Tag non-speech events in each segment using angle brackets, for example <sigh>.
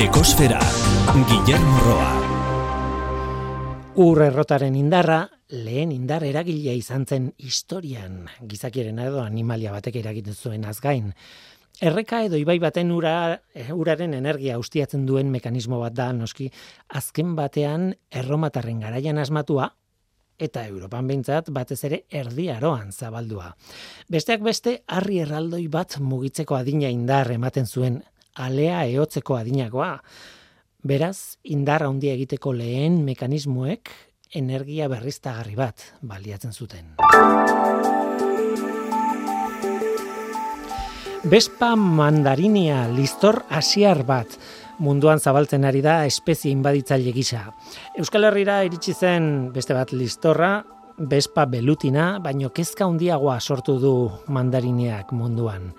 Ekosfera, Guillermo Roa. Ur errotaren indarra, lehen indar eragilea izan zen historian, gizakieren edo animalia batek eragiten zuen azgain. Erreka edo ibai baten ura, eh, uraren energia ustiatzen duen mekanismo bat da, noski, azken batean erromatarren garaian asmatua, eta Europan behintzat batez ere erdi aroan zabaldua. Besteak beste, harri erraldoi bat mugitzeko adina indar ematen zuen alea ehotzeko adinakoa. Beraz, indar handia egiteko lehen mekanismoek energia berriztagarri bat baliatzen zuten. Bespa mandarinia listor asiar bat munduan zabaltzen ari da espezie inbaditzaile gisa. Euskal Herrira iritsi zen beste bat listorra, Bespa belutina, baino kezka handiagoa sortu du mandarineak munduan.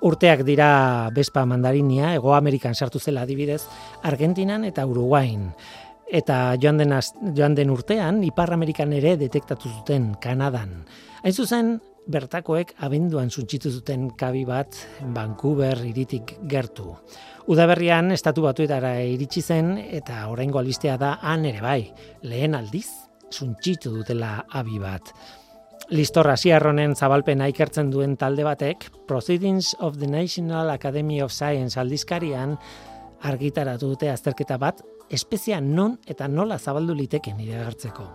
Urteak dira Bespa mandarinia, Ego Amerikan sartu zela adibidez, Argentinan eta Uruguain. Eta joan den, joan den urtean, Ipar Amerikan ere detektatu zuten Kanadan. Hain zuzen, bertakoek abenduan suntxitu zuten kabi bat Vancouver iritik gertu. Udaberrian estatu batuetara iritsi zen eta oraingo alistea da han ere bai, lehen aldiz suntxitu dutela abi bat. Listorra siarronen zabalpena ikertzen duen talde batek, Proceedings of the National Academy of Science aldizkarian argitaratu dute azterketa bat, espezia non eta nola zabaldu liteken iragartzeko.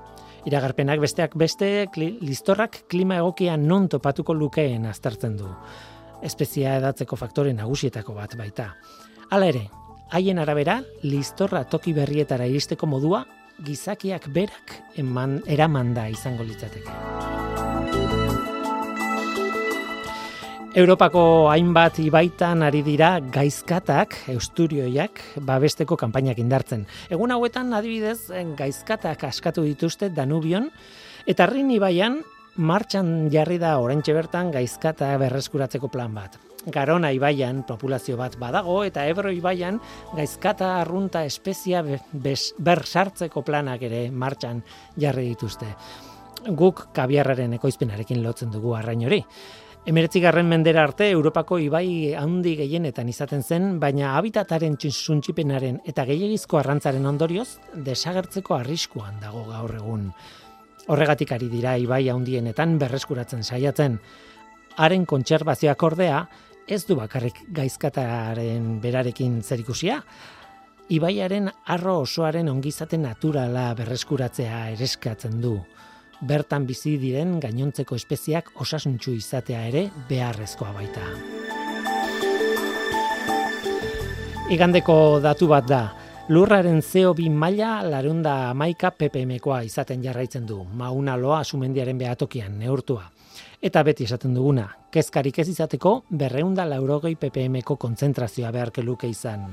Iragarpenak besteak beste, listorrak klima egokia non topatuko lukeen aztertzen du. Espezia edatzeko faktore nagusietako bat baita. Hala ere, haien arabera, listorra toki berrietara iristeko modua, gizakiak berak eman, eramanda izango litzateke. Europako hainbat ibaitan ari dira gaizkatak, eusturioiak, babesteko kanpainak indartzen. Egun hauetan, adibidez, gaizkatak askatu dituzte Danubion, eta rin ibaian, martxan jarri da orentxe bertan gaizkata berreskuratzeko plan bat. Garona ibaian populazio bat badago eta Ebro ibaian gaizkata arrunta espezia ber sartzeko planak ere martxan jarri dituzte. Guk kabiarraren ekoizpenarekin lotzen dugu arrain hori. Emeretzi garren mendera arte Europako ibai handi gehienetan izaten zen, baina habitataren txuntxipenaren eta gehiagizko arrantzaren ondorioz desagertzeko arriskuan dago gaur egun. Horregatik ari dira ibai handienetan berreskuratzen saiatzen. Haren kontserbazioak ordea, ez du bakarrik gaizkataren berarekin zerikusia, ibaiaren arro osoaren ongizate naturala berreskuratzea ereskatzen du. Bertan bizi diren gainontzeko espeziak osasuntxu izatea ere beharrezkoa baita. Igandeko datu bat da, lurraren CO2 maila larunda amaika ppmkoa izaten jarraitzen du, mauna loa sumendiaren behatokian neurtua. Eta beti esaten duguna, kezkarik ez izateko berreunda laurogei ppmko kontzentrazioa beharke luke izan.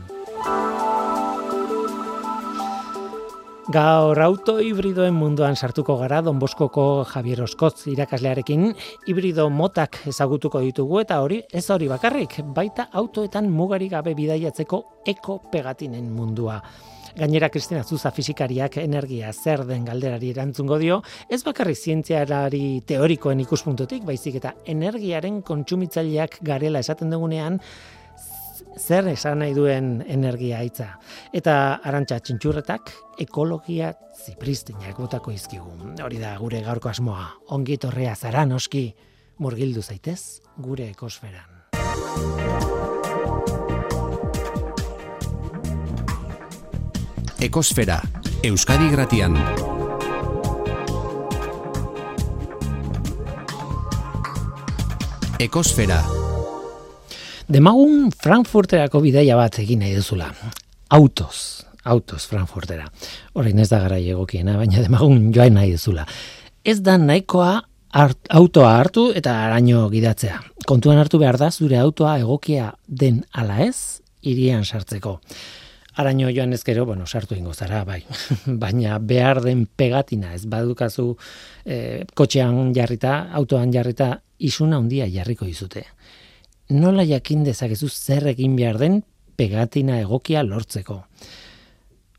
Gaur auto hibridoen munduan sartuko gara Don Boskoko Javier Oskotz irakaslearekin hibrido motak ezagutuko ditugu eta hori ez hori bakarrik baita autoetan mugari gabe bidaiatzeko eko pegatinen mundua. Gainera Kristina Zuza fisikariak energia zer den galderari erantzungo dio, ez bakarrik zientziarari teorikoen ikuspuntutik, baizik eta energiaren kontsumitzaileak garela esaten dugunean, zer esan nahi duen energia hitza. Eta arantxa txintxurretak ekologia zipristinak botako izkigu. Hori da gure gaurko asmoa. Ongi torrea zara noski murgildu zaitez gure ekosferan. Ekosfera, Euskadi Gratian. Ekosfera. Demagun Frankfurterako bidaia bat egin nahi duzula. Autos, autos Frankfurtera. Horrein ez da gara egokiena, baina demagun joan nahi duzula. Ez da nahikoa autoa hartu eta araño gidatzea. Kontuan hartu behar da zure autoa egokia den ala ez, irian sartzeko. Araño joan ezkero, bueno, sartu ingo zara, bai. <laughs> Baina behar den pegatina, ez badukazu e, kotxean jarrita, autoan jarrita, isuna handia jarriko izute. Nola jakin dezakezu zer egin behar den pegatina egokia lortzeko.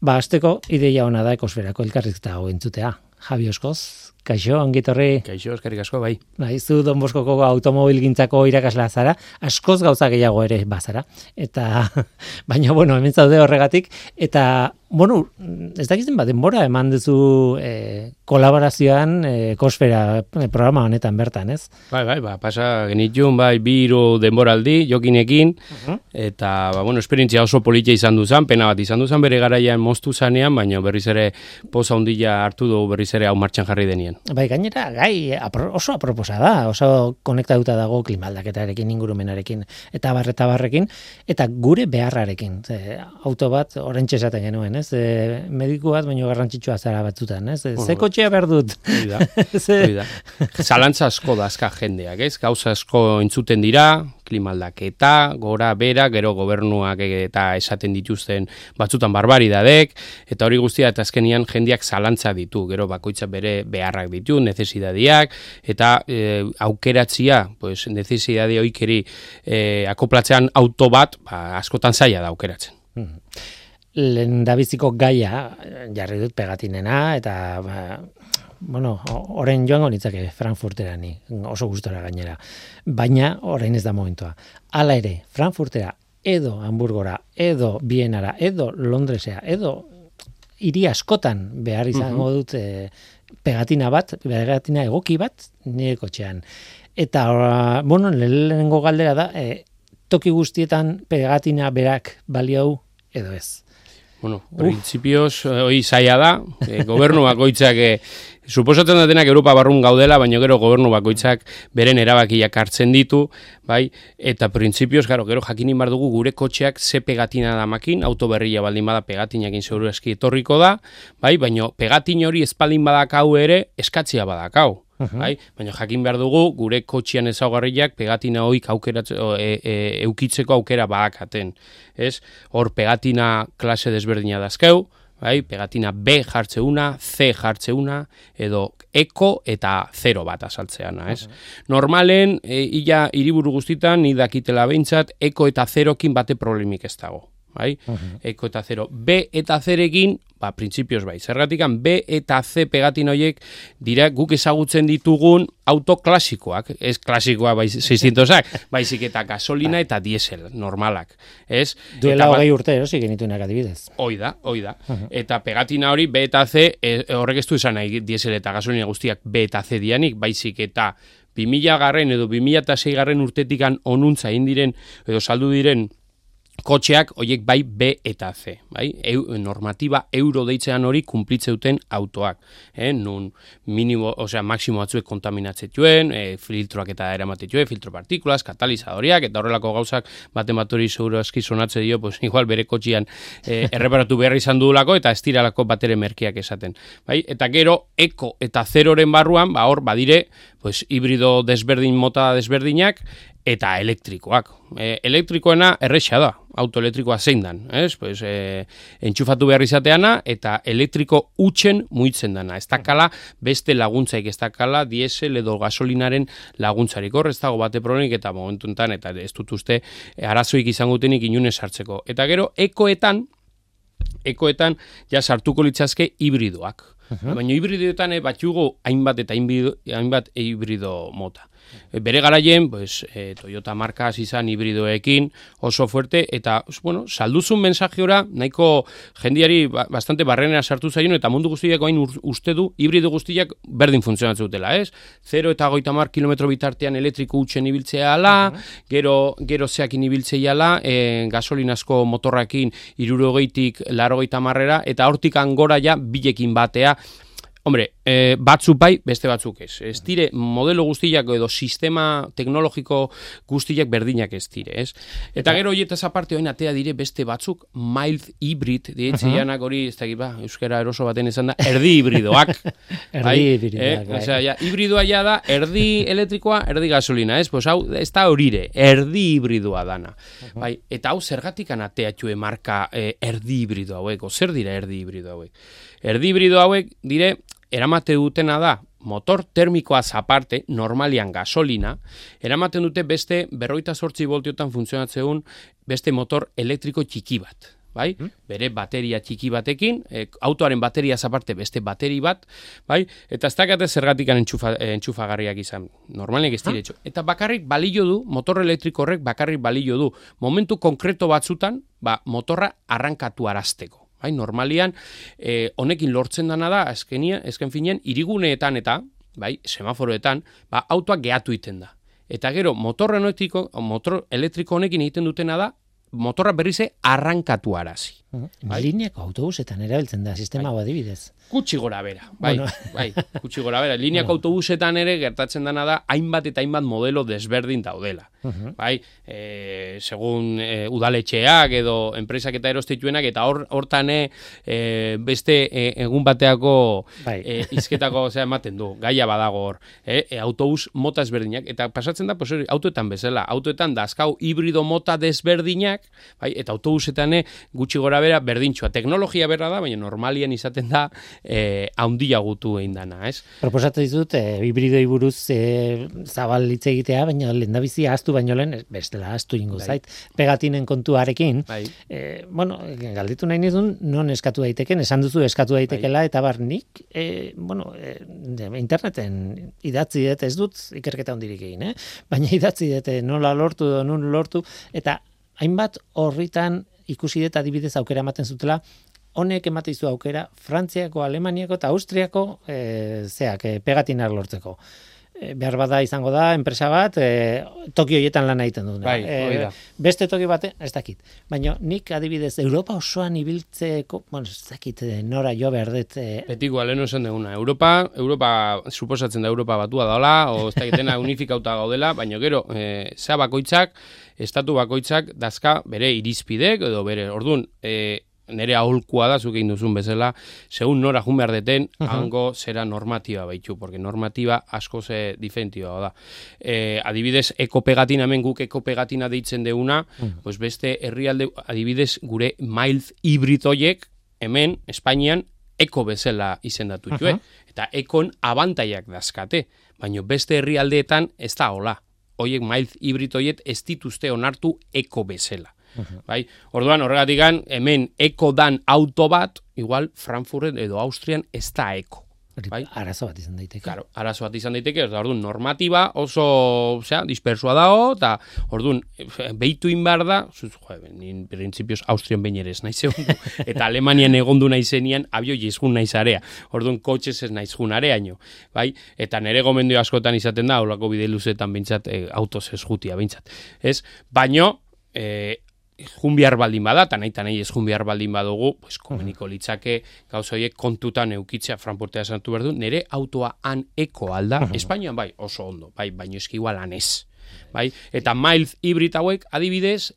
Ba, azteko, ideia ona da ekosferako elkarrizta hau entzutea. Javi Oskoz, Kaixo, ongitorri. Kaixo, eskarik asko, bai. Naizu Don Boskoko automobilgintzako irakasla zara, askoz gauza gehiago ere bazara. Eta, <laughs> baina, bueno, hemen zaude horregatik. Eta, bueno, ez dakizten bat, denbora eman duzu e, kolaborazioan e, kosfera eh, programa honetan bertan, ez? Bai, bai, ba, pasa genitun, bai, biro denboraldi, jokinekin, eta, ba, bueno, esperientzia oso politia izan duzan, pena bat izan duzan, bere garaian moztu zanean, baina berriz ere poza hundila hartu du berriz ere hau martxan jarri denien. Bai, gainera, gai oso aproposa da, oso konektatuta dago klimaldaketarekin, ingurumenarekin, eta barreta barrekin, eta gure beharrarekin. Ze, auto bat, orentxe esaten genuen, ez? E, mediku bat, baino garrantzitsua zara batzutan, ez? E, ze kotxea behar dut? <laughs> Zalantza asko da azka jendeak, ez? Gauza asko intzuten dira, klimaldaketa, gora, bera, gero gobernuak eta esaten dituzten batzutan dadek, eta hori guztia eta azkenian jendiak zalantza ditu, gero bakoitza bere beharrak ditu, nezesidadiak, eta e, aukeratzia, pues, nezesidade oikeri e, akoplatzean auto bat, ba, askotan zaila da aukeratzen. Hmm. Lehen dabiziko gaia, jarri dut pegatinena, eta ba, bueno, orain joango nitzake Frankfurtera ni, oso gustora gainera. Baina orain ez da momentua. Hala ere, Frankfurtera edo Hamburgora, edo Bienara, edo Londresea, edo hiri askotan behar izango dut e, pegatina bat, pegatina egoki bat nire kotxean. Eta, bueno, lehenengo galdera da, e, toki guztietan pegatina berak baliau edo ez. Bueno, principios, hoi zaila da, e, gobernu bakoitzak e, Suposatzen da denak Europa barrun gaudela, baina gero gobernu bakoitzak beren erabakiak hartzen ditu, bai? Eta printzipioz, gero, gero jakinin bar dugu gure kotxeak ze pegatina da makin, auto berria baldin bada pegatinakin seguru eski etorriko da, bai? Baina pegatin hori espaldin badakau ere, eskatzia badakau. Bai? Baina jakin behar dugu, gure kotxian ezaugarriak pegatina hoik aukeratzeko, e, e, eukitzeko aukera badakaten. Ez? Hor pegatina klase desberdina dazkeu, bai, pegatina B jartzeuna, C jartzeuna, edo eko eta zero bat azaltzeana, ez? Normalen, e, illa hiriburu guztitan, ni dakitela behintzat, eko eta zerokin bate problemik ez dago bai? Eko eta zero. B eta zerekin, ba, printzipioz bai. Zergatikan, B eta C pegatin horiek dira guk ezagutzen ditugun auto klasikoak. Ez klasikoa bai 600ak, baizik eta gasolina eta diesel normalak. Ez? Duela ba- hogei urte, erosi genituenak adibidez. Hoi da, hoi da. Eta pegatina hori B eta C, e, horrek ez du izan nahi diesel eta gasolina guztiak B eta C dianik, baizik eta 2000 garren edo 2006 garren urtetikan onuntza indiren edo saldu diren kotxeak hoiek bai B eta C, bai? Eu, normatiba euro deitzean hori kumplitzeuten autoak, eh? nun minimo, osea, maksimo batzuek kontaminatzetuen, e, filtroak eta eramatetuen, filtro partikulas, katalizadoriak, eta horrelako gauzak baten bat hori seguro eski sonatze dio, pues, igual bere kotxian e, erreparatu behar izan duelako, eta estiralako batere merkiak esaten. Bai? Eta gero, eko eta zeroren barruan, ba hor, badire, pues, hibrido desberdin mota desberdinak, eta elektrikoak. E, elektrikoena erresa da, autoelektrikoa zein dan, ez? Pues, e, entxufatu behar izateana eta elektriko utxen muitzen dana. Ez dakala beste laguntzaik, ez dakala diesel edo gasolinaren laguntzarik. Hor ez dago bate problemik eta momentu enten, eta ez dut uste arazoik izango tenik inunez hartzeko. Eta gero, ekoetan, ekoetan ja sartuko litzazke hibridoak. Baina hibridoetan e, hainbat eta hainbat hibrido mota. E, bere garaien, pues, e, Toyota marka izan hibridoekin oso fuerte, eta, bueno, salduzun mensaje ora, nahiko jendiari ba, bastante barrenera sartu zaion, eta mundu guztiak hain uste du, hibrido guztiak berdin funtzionatzen dutela, ez? 0 eta goita mar kilometro bitartean elektriko utxen ibiltzea ala, gero, gero zeakin ibiltzea ala, e, gasolinazko motorrakin irurogeitik laro marrera, eta hortik angora ja bilekin batea, Hombre, e, batzuk bai, beste batzuk ez. Ez dire, modelo guztiak edo sistema teknologiko guztiak berdinak ez dire, ez? Eta gero horietaz aparte hoin atea dire beste batzuk mild hybrid, dietze uh -huh. hori, ez da, ba, euskera eroso baten izan da, erdi hibridoak. <laughs> erdi bai? hibridoak, eh? bai. Osea, ja, hibridoa ja da, erdi elektrikoa, erdi gasolina, ez? Pues hau, ez da horire, erdi hibridoa dana. bai? Eta hau zergatik anateatxue marka eh, erdi hibrido hauek, o zer dira erdi hibrido hauek? Erdi hibrido hauek dire eramate dutena da motor termikoa zaparte, normalian gasolina, eramaten dute beste berroita sortzi voltiotan funtzionatzeun beste motor elektriko txiki bat. bai? Bere bateria txiki batekin, e, autoaren bateria aparte beste bateri bat, bai? Eta ez dakate zergatik entxufa, entxufagarriak izan. Normalek ez diretxo. Eta bakarrik balio du, motor elektriko horrek bakarrik balio du. Momentu konkreto batzutan, ba, motorra arrankatu arazteko. Bai, normalian, e, honekin lortzen dana da, ezkenia, ezken finean, iriguneetan eta, bai, semaforoetan, ba, autoak gehatu iten da. Eta gero, motor motor elektriko honekin egiten dutena da, motorra berrize arrankatu arazi. Bai? Lineako autobusetan erabiltzen da, sistema bai. adibidez. Kutsi gora bera, bai, bueno. bai, kutsi gora bera. Lineako bueno. autobusetan ere gertatzen dana da, hainbat eta hainbat modelo desberdin daudela. Uh Bai, e, segun e, udaletxeak edo enpresak eta erostituenak, eta hor, hortan e, beste e, egun bateako bai. e, izketako zea ematen du, gaia badago hor, e, e, autobus mota desberdinak, eta pasatzen da, posori, autoetan bezala, autoetan dazkau hibrido mota desberdinak, bai, eta autobusetan e, gutxi gora bera berdintxoa. Teknologia berra da, baina normalian izaten da eh handia gutu egin dana, ez? Proposatu dizut eh hibridoi buruz eh zabal hitz egitea, baina lehendabizi ahztu baino lehen bestela ahztu ingo bai. zait. Pegatinen kontuarekin. Bai. Eh bueno, galditu nahi nizun non eskatu daiteken, esan duzu eskatu daitekela bai. eta barnik eh bueno, eh, interneten idatzi dut ez dut ikerketa hondirik egin, eh? Baina idatzi dut eh, nola lortu nun lortu eta hainbat horritan ikusi dut adibidez aukera ematen zutela, honek ematen zu aukera Frantziako, Alemaniako eta Austriako e, zeak e, pegatinak lortzeko. E, behar bada izango da, enpresa bat, e, Tokio hietan lan egiten dut. Bai, e, beste Tokio bate, ez dakit. Baina nik adibidez, Europa osoan ibiltzeko, bueno, ez dakit, nora jo behar dut. E... Betiko, aleno esan duguna. Europa, Europa, suposatzen da Europa batua daola, o ez dakitena unifikauta gaudela, baina gero, e, zea bakoitzak, estatu bakoitzak dazka bere irizpidek edo bere ordun e, nere aholkua da zuke duzun bezala segun nora jun behar deten hango zera normatiba baitu porque normatiba asko ze difentioa da e, adibidez ekopegatina hemen guk ekopegatina deitzen deuna pues beste herrialde adibidez gure mild hibridoiek hemen Espainian eko bezala izendatu uh eta ekon abantaiak dazkate baino beste herrialdeetan ez da hola. Hoiek mild hibrid hoiet ez dituzte onartu eko bezala. Bai? Orduan horregatik hemen eko dan auto bat, igual Frankfurten edo Austrian ez da eko. Bai? Arazo bat izan daiteke. Claro, arazo bat izan daiteke, orduan normatiba oso, osea, dispersua dago eta orduan behitu inbar da, zuz, jo, ni principios Austrian bain ere ez naiz <laughs> eta Alemanian egondu naizenian abio jizgun naiz area. Orduan kotxez ez naiz jun areaino, bai? Eta nere gomendio askotan izaten da, holako bide luzetan beintzat e, autos ez jutia beintzat. Ez? Baino, eh, jun baldin bada, eta nahi eta nahi ez jun baldin badugu, pues, komeniko litzake gauzoiek kontutan eukitzea Frankfurtea santu behar du, nire autoa han eko alda, Espainian bai, oso ondo, bai, baino eski igual han ez. Bai? Eta mild hibrid hauek adibidez,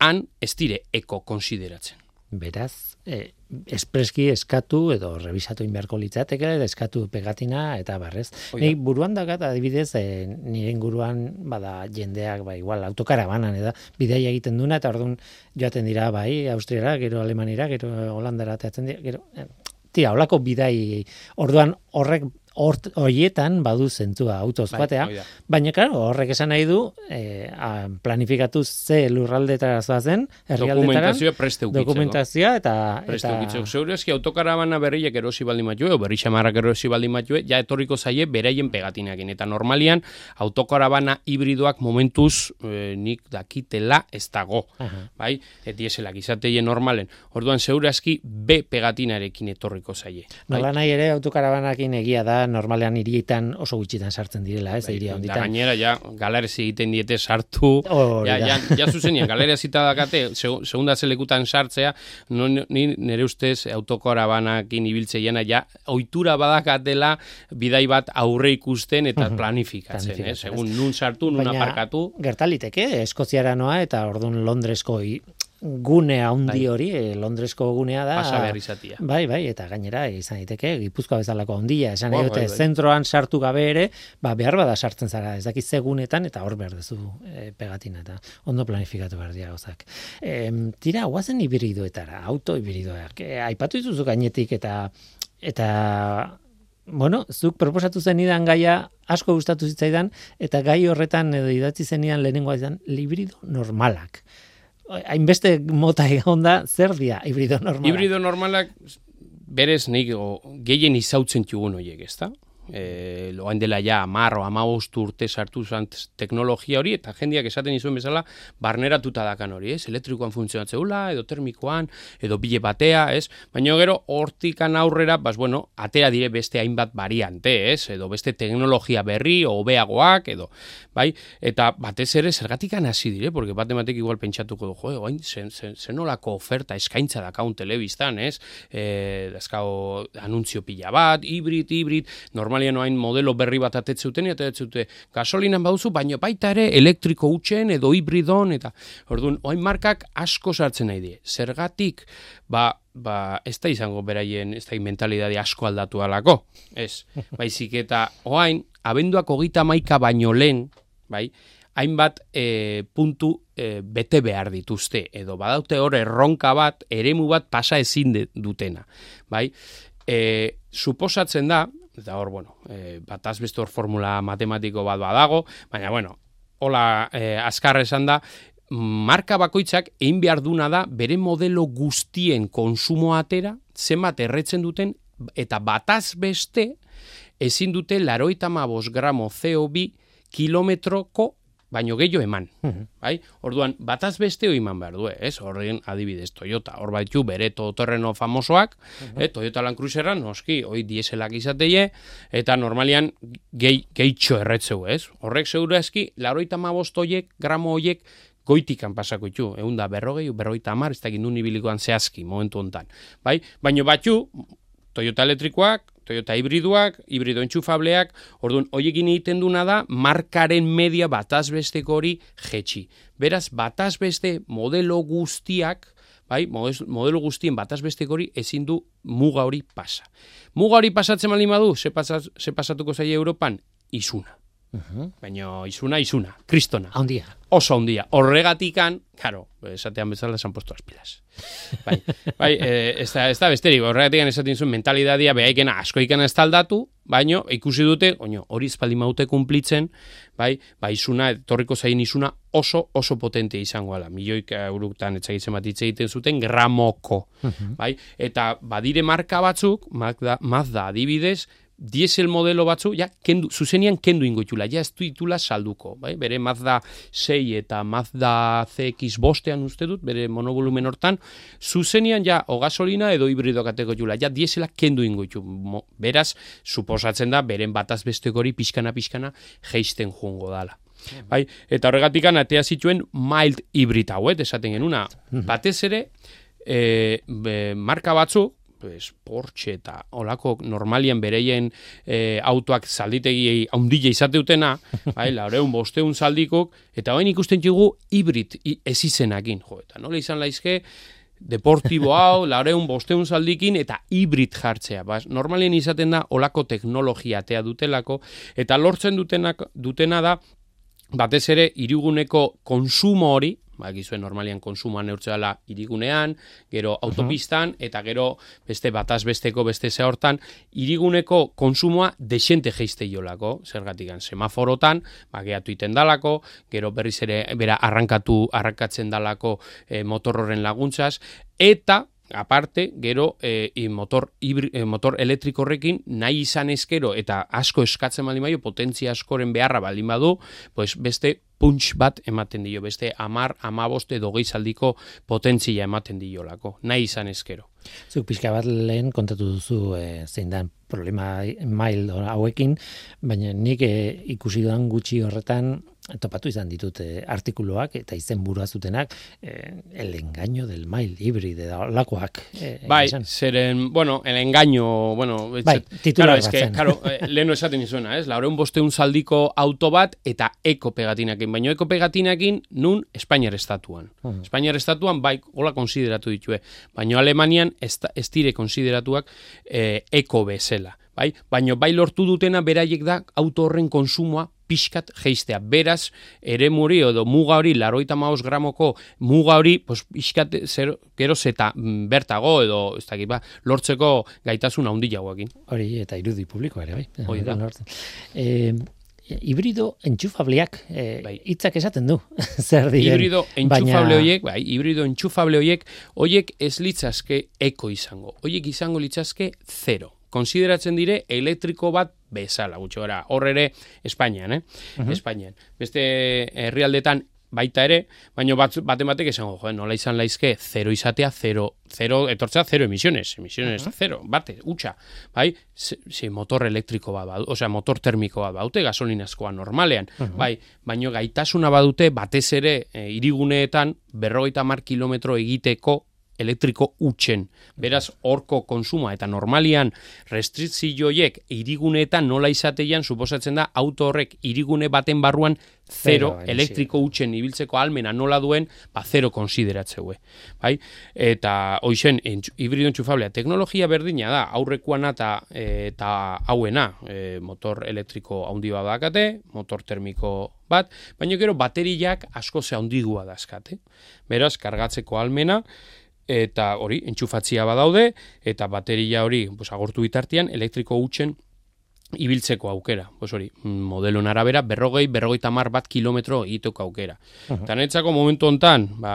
han ez dire eko konsideratzen. Beraz, e, espreski eskatu edo revisatu inberko litzateke, eskatu pegatina eta barrez. Ni buruan dakat adibidez, e, nire inguruan bada jendeak, ba, igual, autokarabanan, eda, bidea egiten duna, eta orduan joaten dira, bai, Austriara, gero Alemanira, gero Holandara, eta dira, gero, eh, tira, holako bidai, orduan horrek hort hoietan badu zentua autoz bai, baina claro, horrek esan nahi du e, planifikatu ze lurraldetara zoazen, herrialdetara dokumentazioa dokumentazioa eta preste eta zeure eski autokarabana berriek erosi baldin matue o berri xamarrak erosi baldin matue ja etorriko zaie beraien pegatinekin eta normalian autokarabana hibridoak momentuz e, nik dakitela ez dago. Bai? Et dieselak izateie normalen. Orduan zeure eski B pegatinarekin etorriko zaie. Bai? nola nahi ere autokarabanakin egia da normalean hirietan oso gutxitan sartzen direla, ez, bai, hiria honditan. gainera ja galerezi egiten diete sartu. ja, ja, ja zuzenian galerezita dakate segunda zelekutan sartzea, no, ni nere ustez autokora banakin ibiltzeiena ja ohitura badakatela bidai bat aurre ikusten eta planifikatzen, eh, segun nun sartu, nun aparkatu. Gertaliteke, Eskoziara noa eta ordun Londresko gune handi bai. hori, e, Londresko gunea da. Pasa izatia. Bai, bai, eta gainera izan daiteke Gipuzkoa bezalako handia, esan oh, bai, bai. zentroan sartu gabe ere, ba behar bada sartzen zara, ez dakiz segunetan eta hor behar duzu e, pegatina eta ondo planifikatu behar dira gozak. E, tira, guazen hibridoetara, auto hibridoak. E, aipatu dituzu gainetik eta eta Bueno, zuk proposatu zenidan gaia asko gustatu zitzaidan eta gai horretan edo idatzi zenidan lehenengoa izan librido normalak hainbeste mota egon da, zer dia hibrido normalak? Hibrido normalak, berez nik gehien izautzen txugun horiek, ezta? E, loain dela ja amarro, amabost urte sartu zan teknologia hori, eta jendiak esaten izuen bezala, barneratuta dakan hori, ez? Elektrikoan funtzionatzeula, edo termikoan, edo bile batea, ez? Baina gero, hortikan aurrera, bas, bueno, atera dire beste hainbat variante, ez? Edo beste teknologia berri, obeagoak, edo, bai? Eta batez ere, zergatikan hasi dire, porque bat ematek igual pentsatuko du, jo, oain, zen, zen, zen oferta eskaintza dakaun telebistan, ez? E, dazkao, anuntzio pila bat, hibrid, hibrid, normal normalian oain modelo berri bat atetzuten, eta atetzute gasolinan bauzu, baino baita ere elektriko utxen edo hibridon, eta orduan, oain markak asko sartzen nahi die. Zergatik, ba, ba, ez da izango beraien, ez da mentalidade asko aldatu alako, ez, <laughs> baizik eta oain, abenduak hogita maika baino lehen, bai, hainbat e, puntu e, bete behar dituzte, edo badaute hor erronka bat, eremu bat pasa ezin dutena, bai, e, suposatzen da, eta hor, bueno, e, bat azbeste hor formula matematiko bat badago, baina, bueno, hola e, azkarra esan da, marka bakoitzak egin behar duna da bere modelo guztien konsumo atera, zenbat erretzen duten, eta bataz beste ezin dute laroita mabos gramo CO2 kilometroko baino gehiago eman, mhm. bai? Orduan, bataz beste eman behar du, ez? Horren adibidez, Toyota, hor baitu bere todoterreno famosoak, uh eh? Toyota Land Cruisera, noski, hoi dieselak izateie, eta normalian gehi, gehitxo erretzeu, ez? Horrek eski, laroita mabostoiek, gramo hoiek, goitikan pasako itu, egun da berrogei, berrogeita amar, ez da gindun ibilikoan zehazki, momentu hontan. Bai? Baina batxu, Toyota elektrikoak, Toyota hibriduak, hibrido entxufableak, orduan, hoiekin egiten duna da, markaren media batazbesteko hori jetxi. Beraz, batazbeste modelo guztiak, bai, modelo guztien batazbesteko hori ezin du muga hori pasa. Muga hori pasatzen mali madu, ze, pasatuko zaila Europan? Izuna. -huh. Baina izuna, izuna, kristona. Haundia. Oso haundia. Horregatikan, karo, esatean bezala esan postu aspilas. bai, bai e, ez, da, ez da besterik, horregatikan esaten zuen mentalidadia behaikena asko ikena ez taldatu, baino ikusi dute, oino, hori espaldi maute kumplitzen, bai, bai izuna, torriko zain izuna oso, oso potente izango ala. Milioik euruktan etzagitzen bat hitz egiten zuten, gramoko. bai, eta badire marka batzuk, Mazda, Mazda adibidez, diesel modelo batzu, ja, kendu, zuzenian kendu ingoitula, ja ez duitula salduko, bai? bere Mazda 6 eta Mazda CX bostean uste dut, bere monovolumen hortan, zuzenian ja, o gasolina edo hibrido kateko jula, ja, diesela kendu ingoitu, beraz, suposatzen da, beren bataz bestekori pixkana-pixkana geisten jungo dala. Bai, eta horregatik atea zituen mild hibrid hauet, esaten genuna, mhm. batez ere, e, marka batzu, pues, Porsche eta olako normalian bereien e, autoak zalditegiei haundile izateutena, <laughs> bai, laureun bosteun zaldikok, eta hoen ikusten txugu hibrid ez izenakin, jo, eta nola izan laizke, deportibo hau, <laughs> laureun bosteun zaldikin, eta hibrid jartzea, bas, normalien izaten da olako teknologia atea dutelako, eta lortzen dutenak, dutena da, batez ere, iriguneko konsumo hori, ba, gizuen normalian konsumoan neurtzea irigunean, gero autopistan, eta gero beste bataz besteko beste zehortan, iriguneko konsumoa desente geizte jolako, zergatik semaforotan, ba, gehiatu iten dalako, gero berriz ere, bera, arrankatu, arrankatzen dalako e, motorroren laguntzaz, eta aparte, gero e, motor, ibri, e, motor elektriko horrekin nahi izan ezkero eta asko eskatzen baldin badio, potentzia askoren beharra baldin badu, pues beste punch bat ematen dio, beste amar, amaboste dogeizaldiko potentzia ematen dio lako, nahi izan ezkero. Zuk pixka bat lehen kontatu duzu e, zein dan problema mail hauekin, baina nik e, ikusi duan gutxi horretan topatu izan ditut eh, artikuluak eta izen burua zutenak eh, el engaño del mail híbrido da lakoak eh, bai zeren bueno el engaño bueno bai, claro, es que claro <laughs> leno esaten izuena es la un saldiko auto bat eta eko pegatinakin baino eko pegatinakin nun espainiar estatuan. Uh -huh. espainiar estatuan bai hola konsideratu ditue baino alemanian ez, ez dire konsideratuak eh, eko bezela bai? Baino bai lortu dutena beraiek da auto horren konsumoa pixkat geistea. Beraz, ere muri edo muga hori, laroita maus gramoko muga hori, pues, pixkat zer, geroz eta mm, bertago edo, ez dakit, ba, lortzeko gaitasun handi jagoakin. Hori, eta irudi publiko ere, bai. Hori da. E, hibrido entxufableak eh, Bai. hitzak esaten du. <laughs> Zer diren. Hibrido baina- enchufable hoiek, bai, hibrido enchufable hoiek, hoiek ez litzazke eko izango. Hoiek izango litzazke zero. Konsideratzen dire elektriko bat bezala, gutxo gara. Hor ere Espainian, eh? Espainian. Beste herrialdetan baita ere, baino bat, baten batek esango, jo, nola izan laizke, zero izatea, zero, zero, etortzea zero emisiones, emisiones zero, bate, utxa, bai, ze, ze motor elektriko bat badu, osea, motor termiko bat baute, gasolinazkoa normalean, bai, baino gaitasuna badute, batez ere, e, iriguneetan, berrogeita mar kilometro egiteko elektriko utxen. Beraz, horko konsuma eta normalian restrikzioiek iriguneetan nola izateian suposatzen da auto horrek irigune baten barruan zero, Zero elektriko utxen ibiltzeko almena nola duen, ba zero konsideratzeue. Bai? Eta entxu- hibrido entxufablea teknologia berdina da, aurrekoana eta eta hauena, e, motor elektriko handi bat dakate, motor termiko bat, baina gero bateriak asko ze handigua dazkate. Beraz, kargatzeko almena, eta hori, entxufatzia badaude, eta bateria hori pues, agortu bitartean, elektriko utxen ibiltzeko aukera. Pues hori, modelon arabera, berrogei, berrogei tamar bat kilometro egiteko aukera. Eta netzako momentu hontan, ba,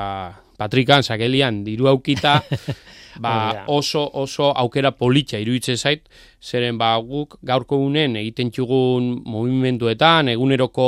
Patrikan, Sakelian, diru aukita, <laughs> ba, oso, oso aukera politxa iruditzen zait, zeren ba, guk gaurko unen egiten txugun movimenduetan, eguneroko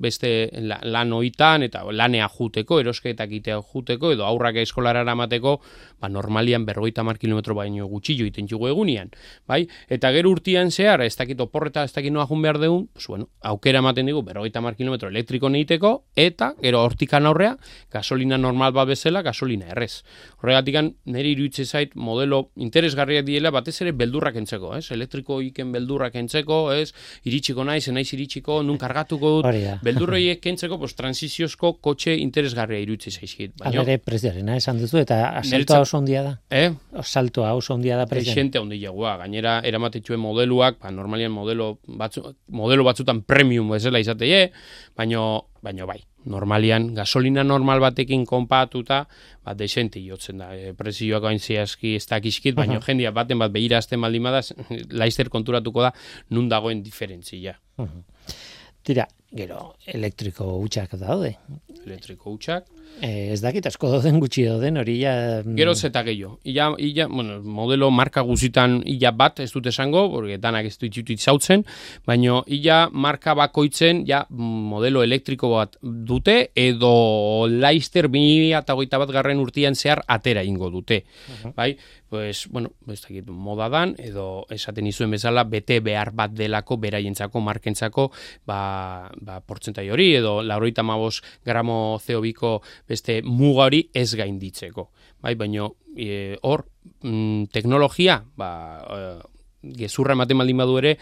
beste la- lan oitan, eta lanea juteko, erosketak itea juteko, edo aurrak eskolara eramateko, ba, normalian berrogeita mar kilometro baino gutxillo egiten txugu egunian, bai? Eta gero urtian zehar, ez dakit oporreta, ez dakit noa jun behar deun, pues, bueno, aukera ematen digu berrogeita mar kilometro elektriko egiteko, eta gero hortikan aurrea, gasolina normal bat bezala, gasolina errez. Horregatikan, niri iruditzen zait, modelo interesgarriak diela, batez ere beldurrak entzeko, ez? Elektriko iken beldurrak entzeko, ez? Iritsiko naiz, naiz iritsiko, nun kargatuko dut, <laughs> beldurroiek kentzeko, pues, transiziozko kotxe interesgarria iruditzen zaizkit. Baina, Alere prezioarena esan duzu, eta asaltoa Niretzat- oso ondia da. eh? Saltoa oso ondia da prezioan. Exente ondi jagua. Gainera, eramatetxuen modeluak, ba, normalian modelo, batzu, modelo batzutan premium bezala izateie, baino, baino bai. Normalian, gasolina normal batekin konpatuta, ba, desente jotzen da. E, prezioak hain zehazki ez dakizkit, baino jendia baten bat behira azten baldin badaz, <laughs> laizter konturatuko da, nun dagoen diferentzia. Tira, gero, elektriko hutsak daude. Elektriko hutsak. Eh, ez dakit asko dauden gutxi dauden, hori ja... mm, Gero zeta gehiago. Illa, illa, bueno, modelo marka guzitan illa bat ez dut esango, porque danak ez dut zautzen, baino illa marka bakoitzen ja modelo elektriko bat dute, edo Leister 2008 bat garren urtian zehar atera ingo dute. Bai, pues, bueno, ez dakit, moda dan, edo esaten izuen bezala, bete behar bat delako, beraientzako, markentzako, ba, ba portzentai hori, edo lauroita mabos gramo CO2ko beste muga hori ez gainditzeko. Bai, baino e, hor, mm, teknologia, ba, e, gezurra ematen baldin badu ere,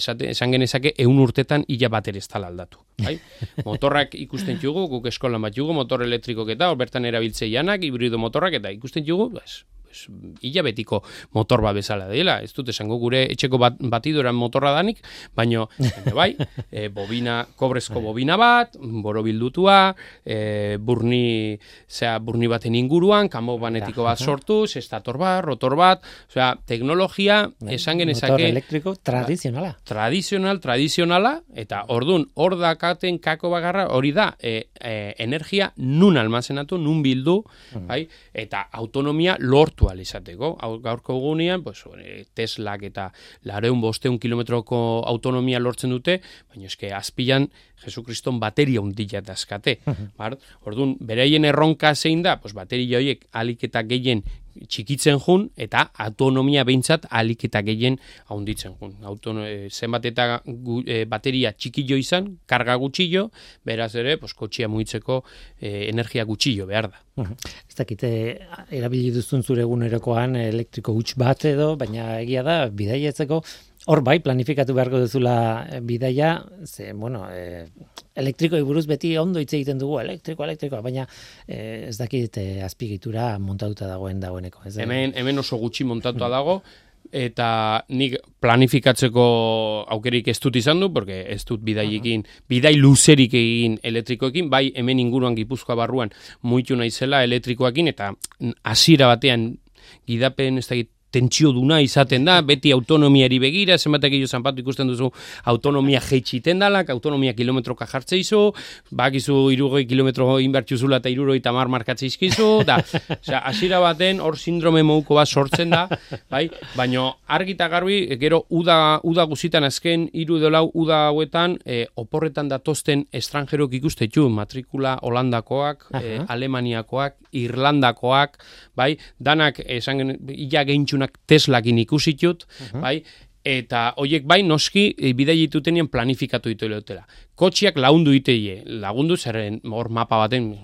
esate, esan genezake eun urtetan ila bat ere ez tala aldatu. Bai? <laughs> Motorrak ikusten jugu, guk eskolan bat jugu, motor elektrikok eta bertan erabiltzeianak, hibrido motorrak eta ikusten jugu, pues, pues, ila betiko motor bat bezala dela. Ez dut esango gure etxeko bat, batidoran motorra danik, baino, bai, <laughs> e, bobina, kobrezko bobina bat, borobildutua, e, burni, zera, burni baten inguruan, kanbo banetiko bat sortuz, estator bat, rotor bat, osea, teknologia, esan Motor genezake, elektriko tradizionala. tradizional, tradizionala, eta ordun hor dakaten kako bagarra hori da, e, e, energia nun almazenatu, nun bildu, bai? eta autonomia lortu ahal izateko. Hau, gaurko egunean, pues, Teslak eta lareun bosteun kilometroko autonomia lortzen dute, baina eske azpilan Jesukriston bateria undila dazkate. Bar? Orduan, beraien erronka zein da, pues, bateria horiek alik eta gehien txikitzen jun, eta autonomia behintzat alik eta gehien haunditzen jun. Autono, e, zenbat eta gu, e, bateria txikillo izan, karga gutxillo, beraz ere, pues, kotxia mugitzeko e, energia gutxillo behar da. Ez dakite, erabili duzun zure egunerokoan elektriko huts bat edo, baina egia da, bidaietzeko, hor bai, planifikatu beharko duzula eh, bidaia, ze, bueno, e, elektriko buruz beti ondo hitz egiten dugu, elektriko, elektrikoa, baina e, ez dakit e, azpigitura montatuta dagoen dagoeneko. Ez, Hemen, hemen oso gutxi montatua dago, eta nik planifikatzeko aukerik ez dut izan du, porque ez dut bidaiekin, bidai luzerik egin elektrikoekin, bai hemen inguruan gipuzkoa barruan muitu naizela elektrikoekin, eta hasiera batean gidapen ez dakit tentsio duna izaten da, beti autonomiari begira, zenbatek jo zanpatu ikusten duzu autonomia jeitxiten dalak, autonomia kilometroka jartze izu, bakizu irugoi kilometro inbertsu zula eta iruroi tamar markatze izkizu, da, osea, asira baten hor sindrome mouko bat sortzen da, bai, baino argita garbi, gero uda, uda guzitan azken iru lau uda hauetan, e, oporretan datozten estranjerok ikustetu, matrikula holandakoak, e, alemaniakoak, irlandakoak, bai, danak, esan gen, ia geintxunak teslakin ikusitut, bai, eta hoiek bai noski e, bidai ditutenien planifikatu ditu leotela. Kotxiak laundu iteie, lagundu zerren hor mapa baten,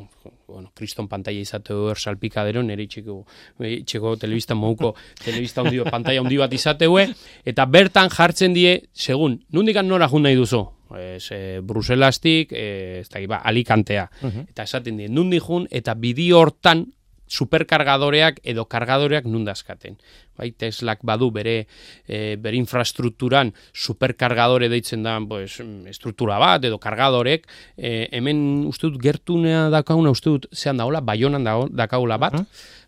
bueno, kriston pantalla izate hor salpikadero, nire itxeko, itxeko telebista mouko, <laughs> telebista hundi, pantalla hundi bat izate eta bertan jartzen die, segun, nundikan nora jun nahi duzu? Es, e, Bruselastik, e, ez da, ba, alikantea. Eta esaten die, nundi jun, eta bidi hortan superkargadoreak edo kargadoreak nundazkaten. Bai, Teslak badu bere e, bere infrastrukturan superkargadore deitzen da pues, estruktura bat edo kargadorek, e, hemen uste dut gertunea dakauna, uste dut zehan daula, baionan dakaula bat,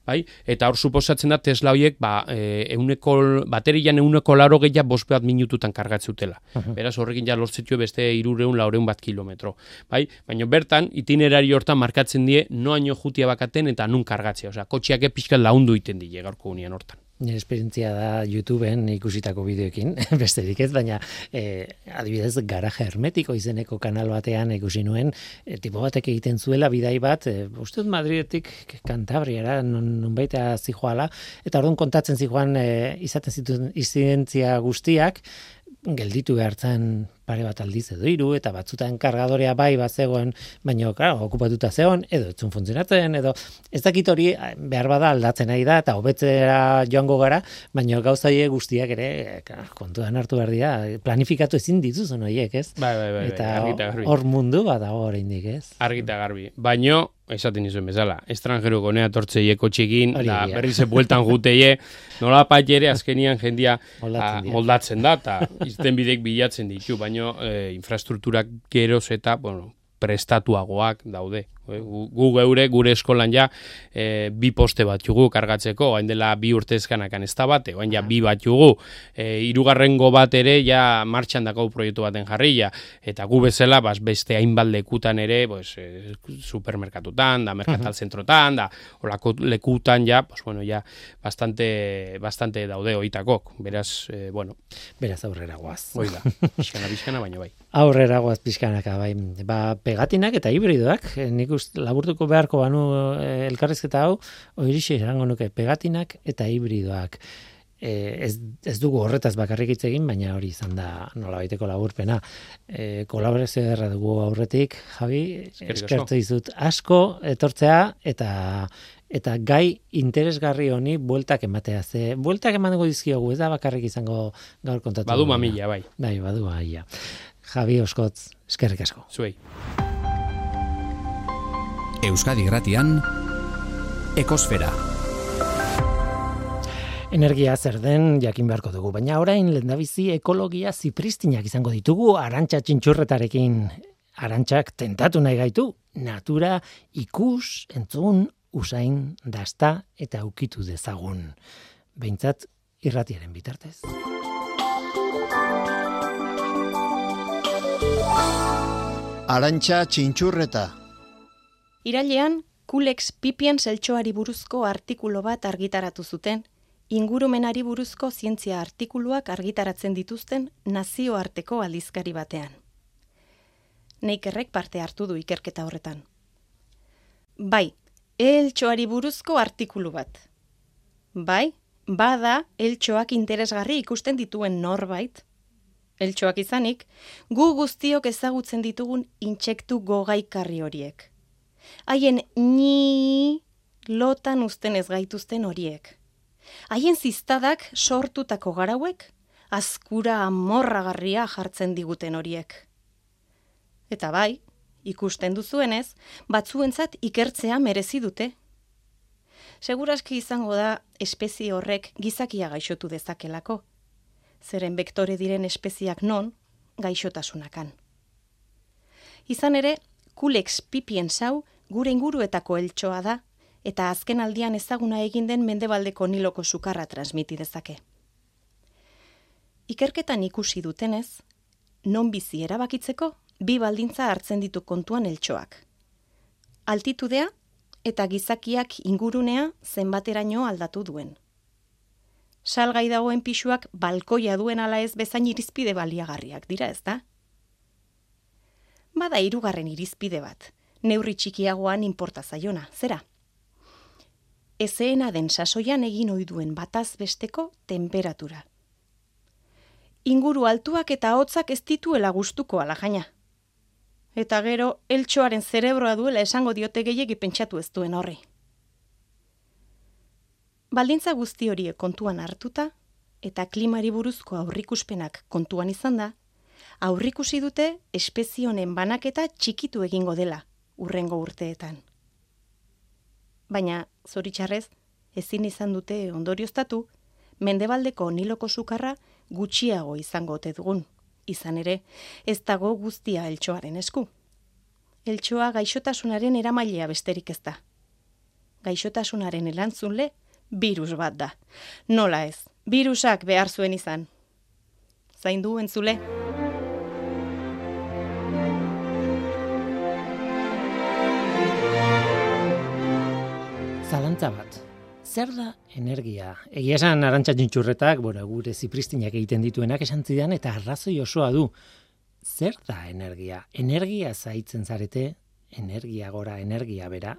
bai? Eta hor suposatzen da Tesla hoiek ba e, euneko baterian euneko laro gehiago bost minututan kargatzutela. Beraz horrekin ja lortzetu beste irureun laureun bat kilometro. Bai? Baina bertan itinerari hortan markatzen die noaino jutia bakaten eta nun kargatzea. Osea, kotxiak epizkat laundu iten die gaurko unian hortan. Nire esperientzia da YouTubeen ikusitako bideoekin, <laughs> besterik ez, baina e, adibidez garaje hermetiko izeneko kanal batean ikusi nuen, e, tipo batek egiten zuela bidai bat, e, uste Madridetik Kantabriara, non baita zijoala, eta orduan kontatzen zijoan e, izaten zituen izidentzia guztiak, gelditu behartzen pare bat aldiz edo hiru eta batzutan kargadorea bai bat zegoen, baina claro, okupatuta zegoen edo etzun funtzionatzen edo ez dakit hori eh, behar bada aldatzen nahi da eta hobetzera joango gara, baina gauza guztiak ere kontuan hartu behar dira, planifikatu ezin dituzun horiek, ez? Bai, bai, bai, eta hor mundu badago oraindik, ez? Argita garbi. Baino esaten izuen bezala, estrangero gonea tortzeieko txikin, da berri ze bueltan juteie, nola ere azkenian jendia moldatzen da, eta izten bidek bilatzen ditu, baino e, infrastrukturak geroz eta, bueno, prestatuagoak daude. Gu geure, gure eskolan ja, e, bi poste bat jugu kargatzeko, hain dela bi urtezkanakan ez da bate, hain ja bi bat jugu, e, irugarrengo bat ere ja martxan dako proiektu baten jarria, eta gu bezala, bas, beste hainbat lekutan ere, pues, e, supermerkatutan, da merkatal zentrotan, da olako lekutan ja, pues, bueno, ja, bastante, bastante daude oitakok, beraz, e, bueno. Beraz aurrera guaz. Oida, pixkana, pixkana, baino bai. Aurrera guaz pixkanaka, bai. Ba, pegatinak eta hibridoak, eh, nik laburtuko beharko banu e, elkarrizketa hau, horixe erango nuke pegatinak eta hibridoak. E, ez, ez dugu horretaz bakarrik hitz egin, baina hori izan da nola baiteko laburpena. E, kolaborazio erra dugu aurretik, Javi, eskertu izut asko etortzea eta eta gai interesgarri honi bueltak ematea. Ze bueltak emango dizkiogu ez da bakarrik izango gaur kontatu badu mamilla bai. Bai badu aia Javi Oskotz eskerrik asko. Zuei Euskadi Gratian Ekosfera Energia zer den jakin beharko dugu, baina orain lendabizi ekologia zipristinak izango ditugu arantxa txintxurretarekin. Arantxak tentatu nahi gaitu, natura ikus, entzun, usain, dasta eta ukitu dezagun. Beintzat irratiaren bitartez. Arantxa txintxurreta Irailean, Kulex Pipien zeltsoari buruzko artikulu bat argitaratu zuten, ingurumenari buruzko zientzia artikuluak argitaratzen dituzten nazioarteko aldizkari batean. Neikerrek parte hartu du ikerketa horretan. Bai, eltsoari buruzko artikulu bat. Bai, bada eltsoak interesgarri ikusten dituen norbait. Eltsoak izanik, gu guztiok ezagutzen ditugun intsektu gogaikarri horiek haien ni lotan usten ez gaituzten horiek. Haien ziztadak sortutako garauek, azkura amorragarria jartzen diguten horiek. Eta bai, ikusten duzuenez, batzuentzat ikertzea merezi dute. Seguraski izango da espezie horrek gizakia gaixotu dezakelako. Zeren bektore diren espeziak non, gaixotasunakan. Izan ere, kulex pipien zau gure inguruetako eltsoa da, eta azken aldian ezaguna egin den mendebaldeko niloko sukarra transmiti dezake. Ikerketan ikusi dutenez, non bizi erabakitzeko bi baldintza hartzen ditu kontuan eltsoak. Altitudea eta gizakiak ingurunea zenbateraino aldatu duen. Salgai dagoen pisuak balkoia duen ala ez bezain irizpide baliagarriak dira, ez da? Bada hirugarren irizpide bat, neurri txikiagoan inporta zaiona, zera? Ezeena den sasoian egin ohi duen bataz besteko temperatura. Inguru altuak eta hotzak ez dituela gustuko ala jaina. Eta gero, eltsoaren zerebroa duela esango diote gehiegi pentsatu ez duen horri. Baldintza guzti horiek kontuan hartuta, eta klimari buruzko aurrikuspenak kontuan izan da, aurrikusi dute espezionen banaketa txikitu egingo dela urrengo urteetan. Baina, zoritxarrez, ezin izan dute ondorioztatu, mendebaldeko niloko sukarra gutxiago izango ote dugun izan ere, ez dago guztia eltsoaren esku. Eltsoa gaixotasunaren eramailea besterik ez da. Gaixotasunaren elantzunle, virus bat da. Nola ez, virusak behar zuen izan. Zaindu entzule. Zalantza bat, zer da energia? Egia esan arantxa txintxurretak, bueno, gure zipristinak egiten dituenak esan zidan, eta arrazoi osoa du. Zer da energia? Energia zaitzen zarete, energia gora, energia bera.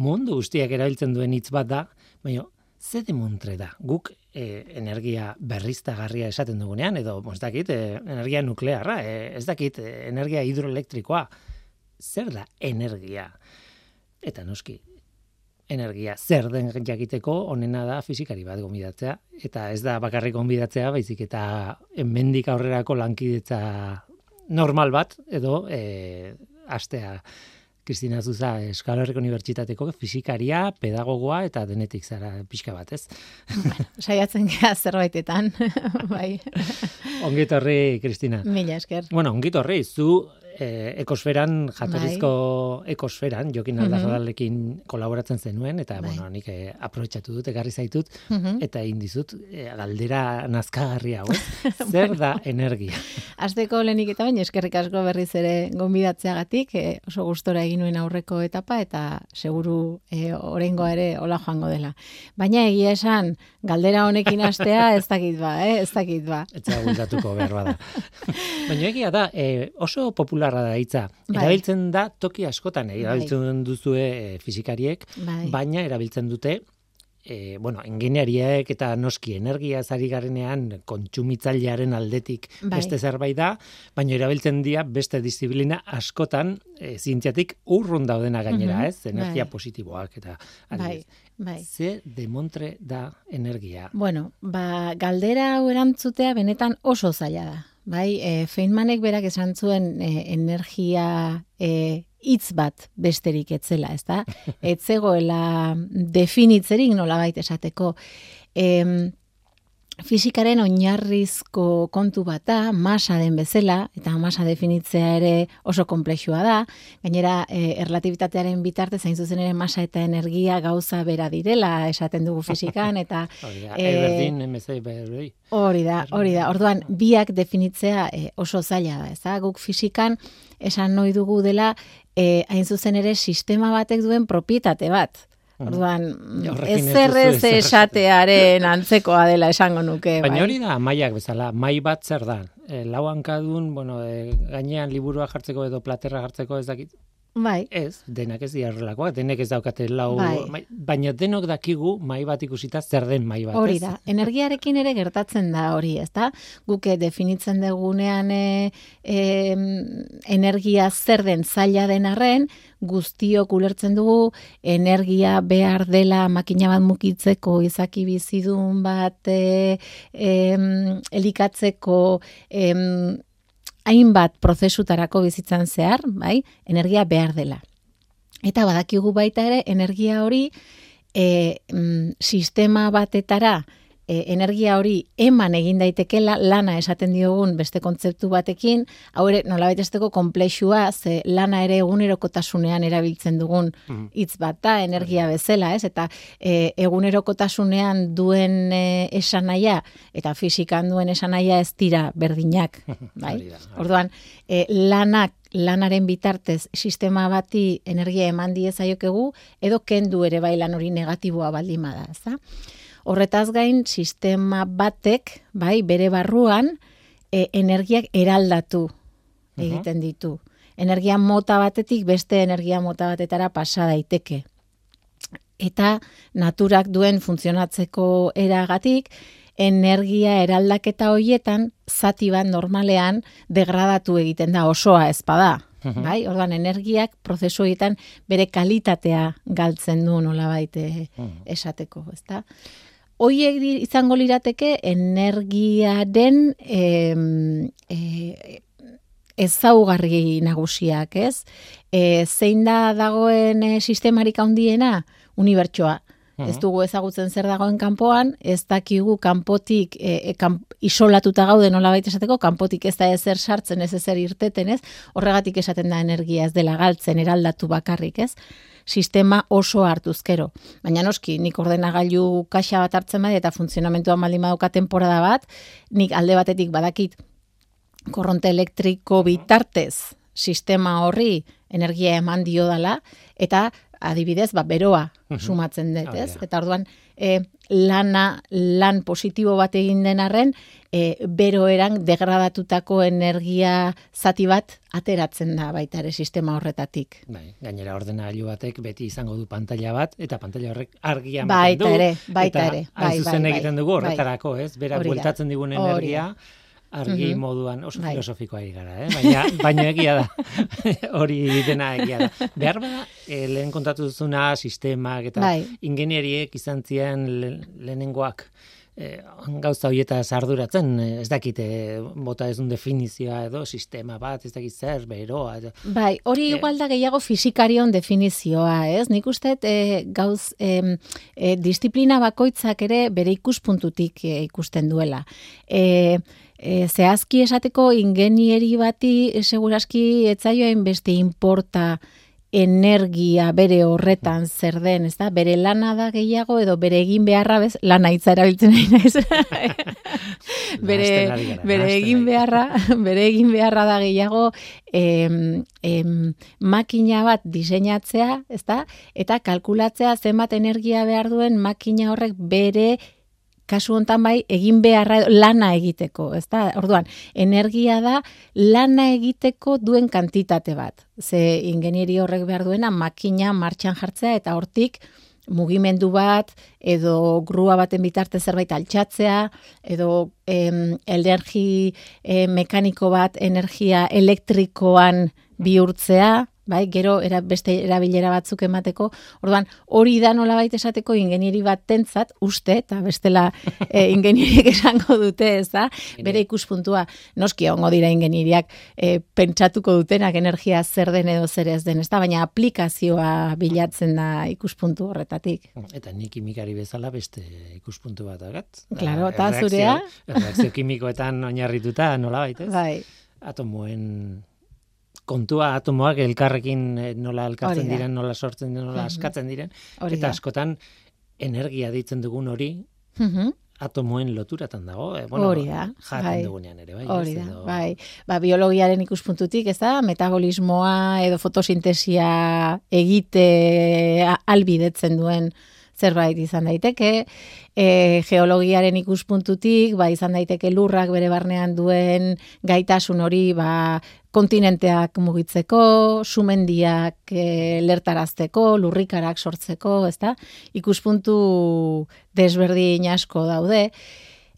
Mundu guztiak erabiltzen duen hitz bat da, baina ze demontre da? Guk e, energia berriztagarria esaten dugunean, edo, ez dakit, e, energia nuklearra, e, ez dakit, energia hidroelektrikoa. Zer da energia? Eta noski, energia zer den jakiteko onena da fizikari bat gonbidatzea eta ez da bakarrik gonbidatzea baizik eta hemendik aurrerako lankidetza normal bat edo e, astea Kristina Zuza Euskal Herriko Unibertsitateko fizikaria, pedagogoa eta denetik zara pixka bat, ez? Bueno, saiatzen gara zerbaitetan, <laughs> bai. Ongitorri, Kristina. Mila esker. Bueno, ongitorri, zu e, ekosferan, jatorrizko bai. ekosferan, jokin aldazadalekin mm -hmm. kolaboratzen zenuen, eta, bai. bueno, nik e, aprobetsatu dut, egarri zaitut, mm eta indizut, e, galdera nazkagarria, hau, <laughs> zer da energia? Azteko lehenik eta baina eskerrik asko berriz ere gonbidatzeagatik, e, oso gustora egin nuen aurreko etapa, eta seguru e, orengoa ere hola joango dela. Baina egia esan, galdera honekin astea <laughs> ez dakit ba, eh? ez dakit ba. Ez da behar bada. <laughs> baina egia da, e, oso popular popularra da hitza. Bai. Erabiltzen da toki askotan, eh? erabiltzen bai. duzue e, fizikariek, bai. baina erabiltzen dute e, bueno, ingeniariek eta noski energia zari garenean kontsumitzailearen aldetik bai. beste zerbait da, baina erabiltzen dira beste disiplina askotan e, zientziatik urrun daudena gainera, mm ez? Energia bai. positiboak eta bai. Bai. Ze demontre da energia? Bueno, ba, galdera hau erantzutea benetan oso zaila da. Bai, e, Feynmanek berak esan zuen e, energia e, hitz bat besterik etzela, ez da? Etzegoela <laughs> definitzerik nola baita esateko. E, Fisikaren oinarrizko kontu bat da, masa den bezala, eta masa definitzea ere oso komplexua da, gainera e, erlatibitatearen bitarte zain zuzen ere masa eta energia gauza bera direla, esaten dugu fisikan, eta... <laughs> hori da, hori. da, orduan, biak definitzea e, oso zaila da, ez da, guk fisikan esan noi dugu dela, e, hain zuzen ere sistema batek duen propietate bat, Orduan, zer ez esatearen antzekoa dela esango nuke. Baina bai. hori da, maiak bezala, mai bat zer da. E, lau hankadun, bueno, e, gainean liburua jartzeko edo platerra jartzeko ez dakit. Bai. Ez, denak ez diarrelakoak, denek ez daukate lau, bai. baina denok dakigu mai bat ikusita zer den mai bat. Hori da, energiarekin ere gertatzen da hori, ez da? Guke definitzen dugunean e, e, energia zer den zaila den arren, guztiok ulertzen dugu energia behar dela makina bat mukitzeko izaki bizidun bat e, e, elikatzeko e, hainbat prozesutarako bizitzan zehar, bai, energia behar dela. Eta badakigu baita ere, energia hori e, mm, sistema batetara e, energia hori eman egin daitekela lana esaten diogun beste kontzeptu batekin, hau ere nolabait esteko konplexua, ze lana ere egunerokotasunean erabiltzen dugun Mhm. hitz bat da, energia bezala, ez? Eta e, egunerokotasunean duen e, esanaia eta fisikan duen esanaia ez dira berdinak, <laughs> bai? Da. Orduan, e, lanak lanaren bitartez sistema bati energia eman diezaiokegu edo kendu ere bai lan hori negatiboa baldin bada, ezta? Horretaz gain sistema batek, bai, bere barruan e, energiak eraldatu egiten ditu. Energia mota batetik beste energia mota batetara pasa daiteke. Eta naturak duen funtzionatzeko eragatik, energia eraldaketa hoietan zati bat normalean degradatu egiten da osoa ezpada. Bai, orduan energiak prozesu bere kalitatea galtzen du nolabait eh, esateko, ezta? Hoiek izango lirateke energiaren em, e, ezaugarri nagusiak, ez? E, zein da dagoen e, sistemarik handiena? Unibertsoa. Ez dugu ezagutzen zer dagoen kanpoan, ez dakigu kanpotik e, e, kan, isolatuta gaude nolabait esateko, kanpotik ez da ezer sartzen, ez ezer irteten, ez? Horregatik esaten da energia ez dela galtzen, eraldatu bakarrik, ez? Sistema oso hartuzkero. Baina noski, nik ordenagailu kaxa bat hartzen bai eta funtzionamentua baldin badauka temporada bat, nik alde batetik badakit korronte elektriko bitartez sistema horri energia eman dio dala, eta adibidez, ba, beroa sumatzen dut, ez? Hori da. Eta orduan, e, lana, lan positibo bat egin den arren, e, bero eran degradatutako energia zati bat ateratzen da baita ere sistema horretatik. Bai, gainera ordenagailu batek beti izango du pantalla bat eta pantalla horrek argia Baita ematen du. ere, baita ere, bai, zuzen bai, egiten bai, dugu bai. horretarako, ez? Da. bueltatzen digun Hori argi Mhm. moduan oso Bai. filosofikoa gara, eh? Baina, <laughs> baina egia da. <laughs> Hori dena egia da. Behar bada, eh, lehen kontatu duzuna sistemak eta Bai. ingenieriek izan ziren le- lehenengoak eh, gauza horietaz arduratzen, eh, ez dakite bota ez un definizioa edo sistema bat, ez dakit zer, beroa, edo, Bai, hori igual da gehiago fisikarion definizioa, ez? Nik uste e, gauz em, e, disiplina bakoitzak ere bere ikuspuntutik e, ikusten duela. E, e, zehazki esateko ingenieri bati e, seguraski etzaioen beste importa energia bere horretan zer den, ez da? Bere lana da gehiago edo bere egin beharra bez, lana hitza erabiltzen nahi naiz. <laughs> bere, gara, bere egin beharra, bere egin beharra da gehiago em, em, makina bat diseinatzea, ezta? Eta kalkulatzea zenbat energia behar duen makina horrek bere kasu hontan bai egin beharra lana egiteko, ezta? Orduan, energia da lana egiteko duen kantitate bat. Ze ingenieri horrek behar duena makina martxan jartzea eta hortik mugimendu bat edo grua baten bitarte zerbait altxatzea edo em, energi eh, mekaniko bat energia elektrikoan bihurtzea, bai, gero era, beste erabilera batzuk emateko. Orduan, hori da nolabait esateko ingenieri bat tentzat, uste, eta bestela <laughs> e, ingenieriek esango dute, ez da? Bere ikuspuntua, noski ongo dira ingenieriak e, pentsatuko dutenak energia zer den edo zer ez den, ez da? Baina aplikazioa bilatzen da ikuspuntu horretatik. Eta ni kimikari bezala beste ikuspuntu bat agat. Claro, eta zurea? Reakzio kimikoetan oinarrituta, nola baitez? Bai, Atomoen kontua atomoak elkarrekin eh, nola elkartzen diren, nola sortzen diren, nola Mhm. askatzen diren. hori eta askotan energia ditzen dugun hori Mhm. atomoen loturatan dago. Eh, bueno, Hori da, Jaten bai. dugunean ere, bai. Hori da, edo- bai. Ba, biologiaren ikuspuntutik, ez da, metabolismoa edo fotosintesia egite albidetzen duen zerbait izan daiteke. E, geologiaren ikuspuntutik, ba, izan daiteke lurrak bere barnean duen gaitasun hori, ba, kontinenteak mugitzeko, sumendiak e, lertarazteko, lurrikarak sortzeko, ez da? Ikuspuntu desberdin asko daude.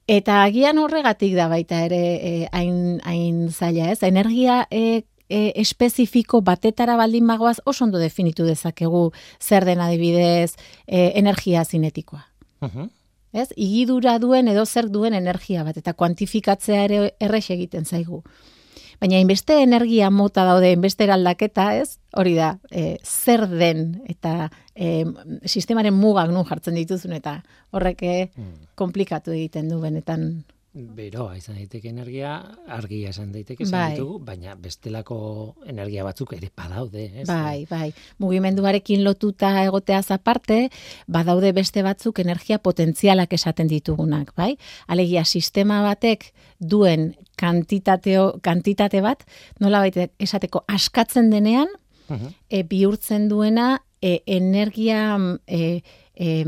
Eta agian horregatik da baita ere e, hain, hain zaila, ez? Energia e, e, espezifiko batetara baldin bagoaz oso ondo definitu dezakegu zer den adibidez e, energia zinetikoa. Mhm. Ez? Igidura duen edo zer duen energia bat eta kuantifikatzea ere errex egiten zaigu. Baina inbeste energia mota daude, inbeste eraldaketa, ez? Hori da, e, zer den eta e, sistemaren mugak nun jartzen dituzun eta horrek mm. komplikatu egiten du benetan beroa izan daiteke energia, argia izan daiteke izan bai. ditugu, baina bestelako energia batzuk ere badaude, ez? Bai, bai. Mugimenduarekin lotuta egotea aparte, badaude beste batzuk energia potentzialak esaten ditugunak, bai? Alegia sistema batek duen kantitateo, kantitate bat, nola baita esateko askatzen denean, e, bihurtzen duena e, energia e, e,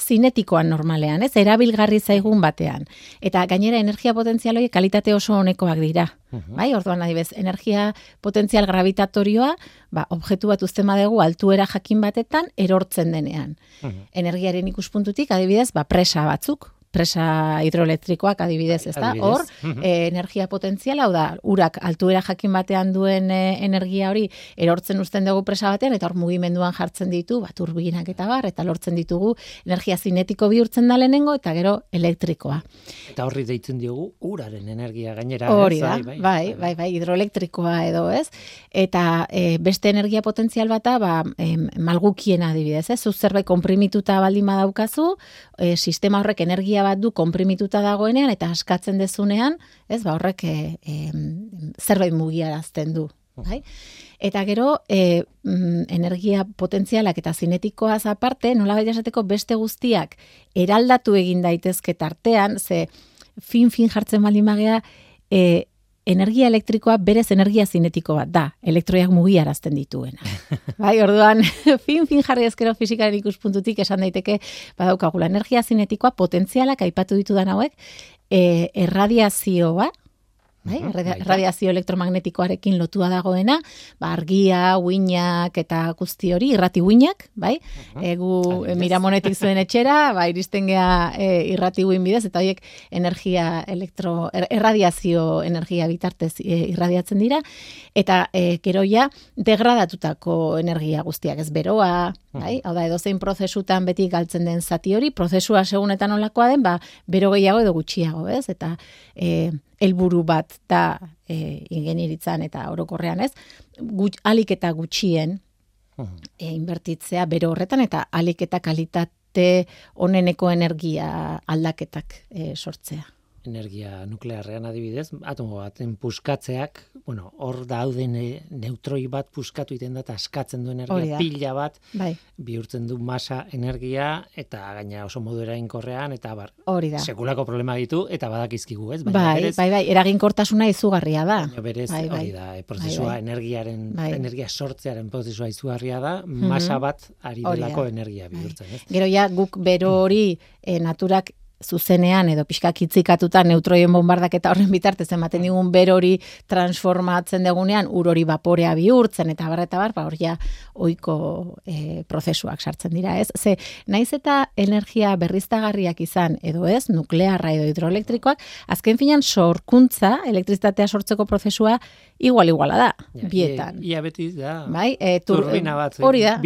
zinetikoan normalean, ez? Erabilgarri zaigun batean. Eta gainera energia potentzial hori kalitate oso honekoak dira. Bai, orduan adibez, energia potentzial gravitatorioa, ba, objektu bat uzten badegu altuera jakin batetan erortzen denean. Energiaren ikuspuntutik adibidez, ba, presa batzuk, presa hidroelektrikoak adibidez, ezta? Hor, e, energia potentziala, hau da, urak altuera jakin batean duen e, energia hori erortzen uzten dugu presa batean eta hor mugimenduan jartzen ditu, bat turbinak eta bar eta lortzen ditugu energia zinetiko bihurtzen da lehenengo eta gero elektrikoa. Eta horri deitzen diogu uraren energia gainera, Hori da, bai bai, bai, bai, bai, hidroelektrikoa edo, ez? Eta e, beste energia potentzial bata, ba, e, malgukiena adibidez, ez? Zu zerbait konprimituta baldin badaukazu, e, sistema horrek energia bat du konprimituta dagoenean eta askatzen dezunean, ez ba horrek e, e, zerbait mugiarazten du, bai? Eta gero, e, energia potentzialak eta zinetikoaz aparte, nola baita esateko beste guztiak eraldatu egin daitezke tartean, ze fin-fin jartzen bali magea, e, energia elektrikoa berez energia zinetiko bat da, elektroiak mugiarazten dituena. <laughs> bai, orduan, <laughs> fin fin jarri ezkero fizikaren ikuspuntutik esan daiteke badaukagula energia zinetikoa potentzialak aipatu ditudan hauek, e, erradiazioa, bai? radiazio elektromagnetikoarekin lotua dagoena, ba, argia, uinak eta guzti hori, irrati uinak, bai? Egu e, miramonetik zuen etxera, ba, iristen gea e, irrati uin bidez, eta horiek energia elektro, er, erradiazio energia bitartez e, irradiatzen dira, eta e, geroia degradatutako energia guztiak ez beroa, bai? Hau da, edozein prozesutan beti galtzen den zati hori, prozesua segunetan olakoa den, ba, bero gehiago edo gutxiago, ez? Eta e, helburu bat da e, ingenieritzan eta orokorrean ez, gut, alik eta gutxien e, inbertitzea bero horretan eta alik eta kalitate oneneko energia aldaketak e, sortzea energia nuklearrean adibidez, atomo baten puskatzeak, bueno, hor dauden neutroi bat puskatu iten da, askatzen du energia pila bat, bai. bihurtzen du masa energia, eta gaina oso modu erainkorrean, eta bar, hori da. sekulako problema ditu, eta badakizkigu, ez? Baina bai, berez, bai, bai, eraginkortasuna izugarria da. Baina berez, bai, bai. hori da, e, prozesua bai, bai. energiaren, bai. energia sortzearen prozesua izugarria da, masa mhm. bat ari delako energia bihurtzen, ez? Gero ja, guk bero hori e, naturak zuzenean edo pixka kitzikatuta neutroien bombardak eta horren bitartez ematen digun ber hori transformatzen degunean ur hori vaporea bihurtzen eta bar eta bar, ba hor ja ohiko e, prozesuak sartzen dira, ez? Ze naiz eta energia berriztagarriak izan edo ez, nuklearra edo hidroelektrikoak, azken finean sorkuntza, elektrizitatea sortzeko prozesua igual iguala da, bietan. Ia, beti da. Bai, e, tur, turbina bat, hori da,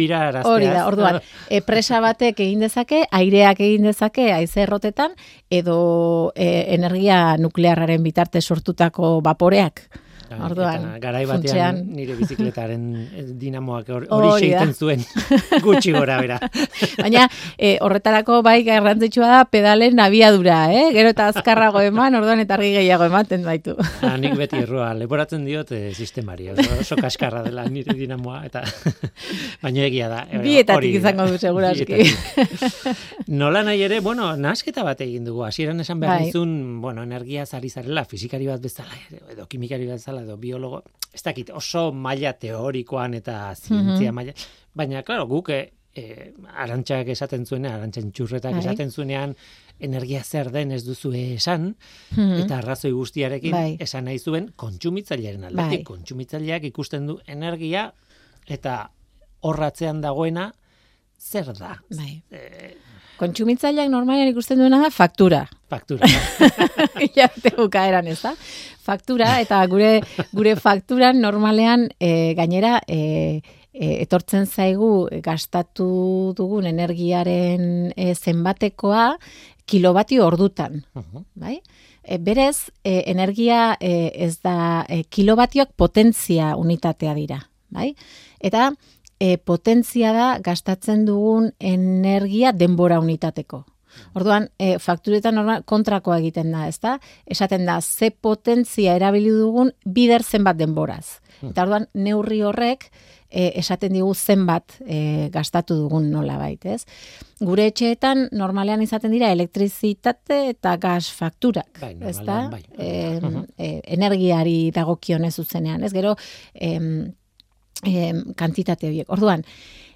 hori da, orduan, <laughs> e, presa batek egin dezake, aireak egin dezake, aize errotetan, edo e, energia nuklearraren bitarte sortutako vaporeak. Orduan, garai batean nire bizikletaren eh, dinamoak hori seiten zuen <laughs> gutxi gora bera. Baina e, horretarako bai garrantzitsua da pedalen abiadura, eh? Gero eta azkarrago eman, orduan eta argi gehiago ematen baitu. Ha, nik beti errua, leporatzen diot e, sistemari, oso, kaskarra dela nire dinamoa, eta <laughs> baina egia da. Bietatik izango du, seguraski. <laughs> Nola nahi ere, bueno, nasketa bat egin dugu, hasieran esan behar bai. bueno, energia zari zarela, fizikari bat bezala, edo kimikari bat bezala, edo biologo, ez dakit oso maila teorikoan eta zientzia mm maila, baina, klaro, guk e, arantxak esaten zuenean, arantxan txurretak bai. esaten zuenean, energia zer den ez duzu esan, mhm. eta arrazoi guztiarekin bai. esan nahi zuen kontsumitzailearen aldetik. Bai. Kontsumitzaileak ikusten du energia, eta horratzean dagoena, zer da. Bai. E, Kontsumitzaileak normalean ikusten duena da faktura. Faktura. <laughs> Ja, te bukaeran, ez da? faktura eta gure gure fakturan normalean e, gainera e, e, etortzen zaigu gastatu dugun energiaren e, zenbatekoa kilobatio ordutan, bai? e, berez, e, energia ez da e, kilobatioak potentzia unitatea dira, bai? Eta e, potentzia da gastatzen dugun energia denbora unitateko. Orduan, e, fakturetan normal kontrakoa egiten da, ezta? Esaten da, ze potentzia erabili dugun bider zenbat denboraz. Hmm. Eta orduan, neurri horrek e, esaten digu zenbat e, gastatu dugun nola bait, ez? Gure etxeetan normalean izaten dira elektrizitate eta gas fakturak, Bai, ezta? bai. E, e, energiari dagokionez zuzenean, ez? Gero, em, em, kantitate horiek. Orduan,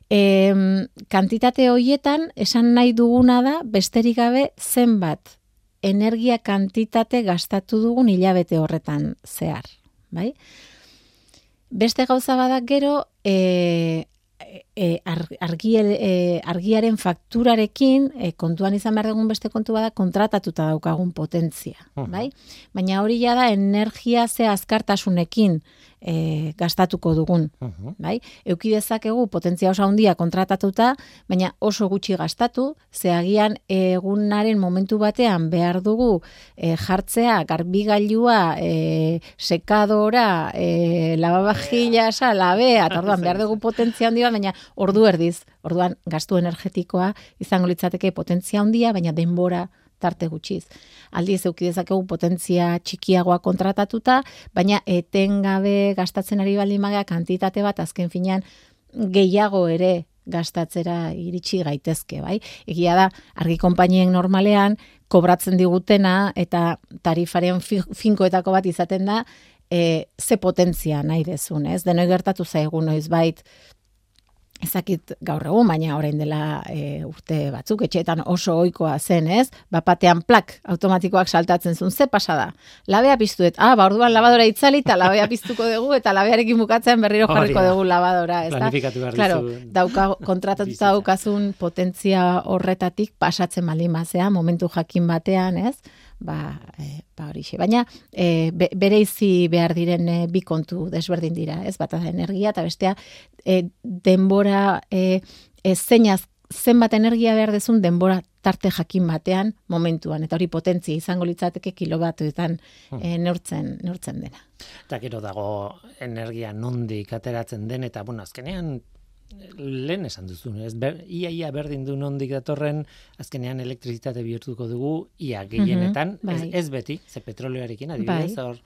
em, kantitate horietan esan nahi duguna da besterik gabe zenbat energia kantitate gastatu dugun hilabete horretan zehar, bai? Beste gauza badak gero, e, e, ar, argi, e, argiaren fakturarekin, e, kontuan izan behar dugun beste kontu bada, kontratatuta daukagun potentzia, bai? Baina hori ja da energia ze azkartasunekin e, gastatuko dugun, Mhm. bai? Euki dezakegu potentzia oso handia kontratatuta, baina oso gutxi gastatu, ze agian egunaren momentu batean behar dugu e, jartzea garbigailua, e, sekadora, e, lavavajilla, sa, labea, eta orduan behar dugu potentzia handia, baina ordu erdiz, orduan gastu energetikoa izango litzateke potentzia handia, baina denbora tarte gutxiz. Aldiz euki dezakegu potentzia txikiagoa kontratatuta, baina etengabe gastatzen ari baldin bagea kantitate bat azken finean gehiago ere gastatzera iritsi gaitezke, bai? Egia da, argi konpainien normalean kobratzen digutena eta tarifaren fi- finkoetako bat izaten da e, ze potentzia nahi dezun, ez? Denoi gertatu zaigu noiz bait ezakit gaur egun, baina orain dela e, urte batzuk, etxeetan oso ohikoa zen, ez? Bapatean plak automatikoak saltatzen zuen, ze pasada? Labea piztuet, ah, ba, orduan labadora itzali, eta labea piztuko dugu, eta labearekin bukatzen berriro jarriko dugu labadora, ez da? Planifikatu behar Claro, dauka, <laughs> kontratatuta daukazun potentzia horretatik pasatzen baldin bazea, momentu jakin batean, ez? Ba, e, ba horixe. Baina e, be, bereizi behar diren e, bi kontu desberdin dira, ez? Bata da energia eta bestea e, denbora e, e, zeinaz zenbat energia behar dezun denbora tarte jakin batean momentuan eta hori potentzia izango litzateke kilobatuetan e, neurtzen neurtzen dena. Eta gero dago energia nondik ateratzen den, eta bueno, azkenean lehen esan duzun, ez? Ber, ia ia berdin du nondik datorren, azkenean elektrizitate bihurtuko dugu, ia gehienetan, Mhm, bai. ez, ez beti, ze petrolioarekin adibidez, Bai. hor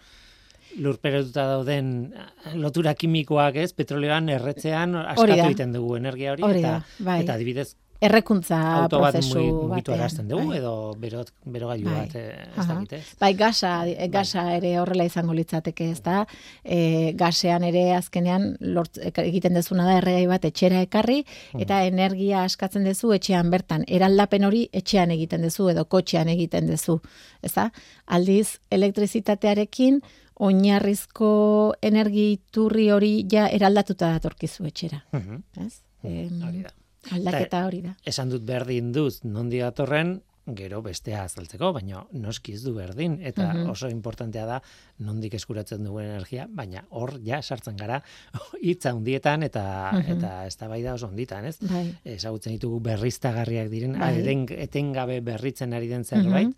lurperetuta dauden lotura kimikoak, ez, petrolioan erretzean askatu egiten dugu energia hori, Hori eta, da, bai. eta adibidez, Errekuntza auto bat prozesu mugitu batean, arazten dugu, bai. edo berot, berogailu Bai. bat, eh, ez Aha. dakit, ez? Bai, gasa, eh, gasa ere horrela izango litzateke, ez da? E, gasean ere azkenean lort, egiten dezuna da erregai bat etxera ekarri, eta energia askatzen dezu etxean bertan. Eraldapen hori etxean egiten dezu edo kotxean egiten dezu, ez da? Aldiz, elektrizitatearekin oinarrizko energiturri hori ja eraldatuta datorkizu etxera, Mhm. ez? Em, Hori da. Aldaketa hori da. esan dut berdin duz nondi datorren, gero bestea azaltzeko, baina noski ez du berdin, eta Mhm. oso importantea da nondik eskuratzen duen energia, baina hor ja sartzen gara <laughs> hitza hundietan eta Mhm. eta eztabaida oso honditan, ez? Bai. Ezagutzen ditugu berriztagarriak diren, Bai. eden, etengabe berritzen ari den zerbait,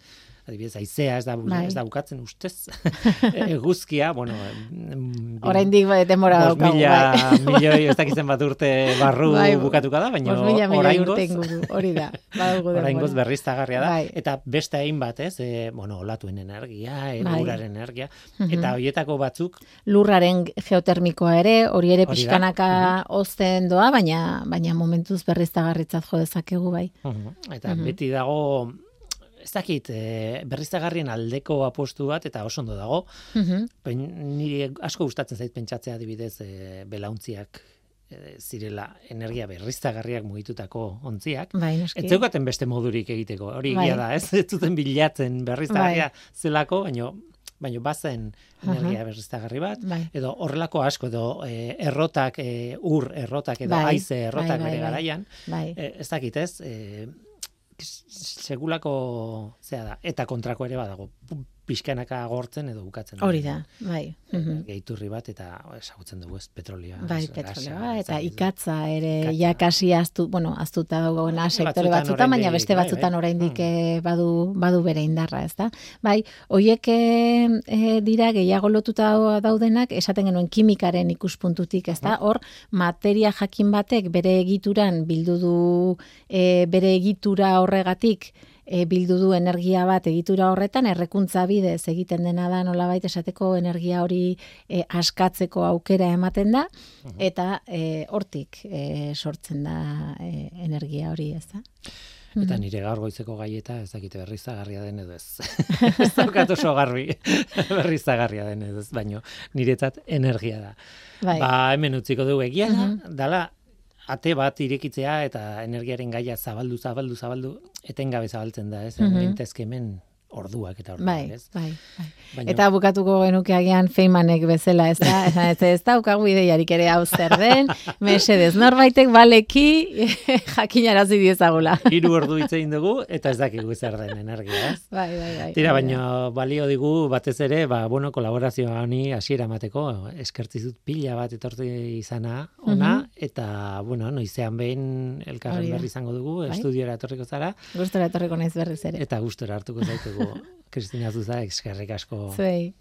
adibidez, aizea ez da, Bai. ez da bukatzen ustez, <laughs> <laughs> eguzkia, bueno, Oraindik bai, denbora daukagu, mila bai. <laughs> milioi, ez dakizen <laughs> bat urte barru Bai, bukatuka da, baina mila oraingoz, hori da. Badugu oraingoz denbora. berriztagarria da, Bai. eta beste hainbat, ez, e, bueno, olatuen energia, e, Bai. uraren energia, Mhm. eta hoietako batzuk, Lurraren geotermikoa ere, hori ere pixkanaka ozten doa, baina baina momentuz berriztagarritzat jo dezakegu bai. eta Mhm. beti dago, ez dakit, e, berriztagarrien aldeko apostu bat, eta oso ondo dago, Mhm. Pen, niri asko gustatzen zait pentsatzea adibidez e, belauntziak e, zirela energia berriztagarriak mugitutako ontziak. Bai. Ez zeukaten beste modurik egiteko, hori Bai. egia da, ez? Ez zuten bilatzen berriztagarria zelako, baino baino bazen energia berriztagarri bat, Bai. edo horrelako asko, edo e, errotak, e, ur errotak, edo Bai, haize errotak bai, bai, bere bai. garaian, Bai. e, ez dakit ez, e, segulako zea da. Eta kontrako ere badago, pixkanaka agortzen edo bukatzen. Hori da, bai. Mhm. Geiturri bat eta esagutzen dugu ez, petrolioa. Bai, petrolioa, gasa, eta ikatza ere Ikatza. jakasi aztu, bueno, aztuta dagoena sektore batzutan baina beste bai, batzutan bai. oraindik Mm. eh, badu, badu bere indarra, ezta? Bai, hoiek eh, eh, dira gehiago lotuta daudenak, esaten genuen kimikaren ikuspuntutik, ezta? Mm. Hor, materia jakin batek bere egituran bildu du eh, bere egitura horregatik e, bildu du energia bat egitura horretan, errekuntza bidez egiten dena da nolabait esateko energia hori e, askatzeko aukera ematen da, eta e, hortik e, sortzen da e, energia hori, ez da? Eta nire gaur goizeko gaieta ez dakite berrizagarria den edo ez. <laughs> ez daukat oso garbi berrizagarria den edo ez, baino niretzat energia da. Bai. Ba, hemen utziko dugu egia da, Mhm. dala ate bat irekitzea eta energiaren gaia zabaldu, zabaldu, zabaldu, etengabe zabaltzen da, ez? Gintezke hemen orduak eta orduak, Bai, ez? bai, bai. Baina, Eta bukatuko genuke agian Feymanek bezala, ez da? Esan, ez, ez daukagu ideiarik ere hau zer den, <laughs> mesedez, norbaitek baleki <laughs> jakinarazi diezagula. hiru ordu hitz egin dugu eta ez dakigu zer den energia, ez? <laughs> Bai, bai, bai. Tira, Bai, baino balio digu batez ere, ba, bueno, kolaborazio honi hasiera emateko, eskertzi dut pila bat etorti izana ona, eta, bueno, noizean behin elkarren berri izango dugu, Bai. estudiora etorriko zara, Gustora etorriko naiz berriz ere. eta gustora hartuko zaitugu Kristina Zuza, eskerrik asko. Zuei.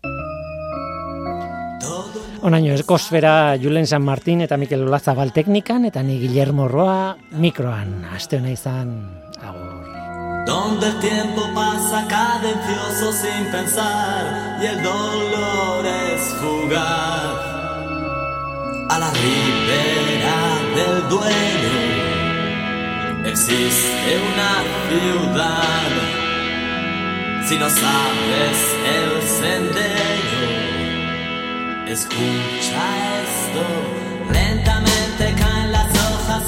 Onaino, ekosfera Julen San Martin eta Mikel Olazabal teknikan, eta ni Guillermo Roa mikroan, aste hona izan, agur. Donde el tiempo pasa cadencioso sin pensar y el dolor es fugaz. A la ribera del duelo existe una ciudad. Si no sabes el sendero, escucha esto. Lentamente caen las hojas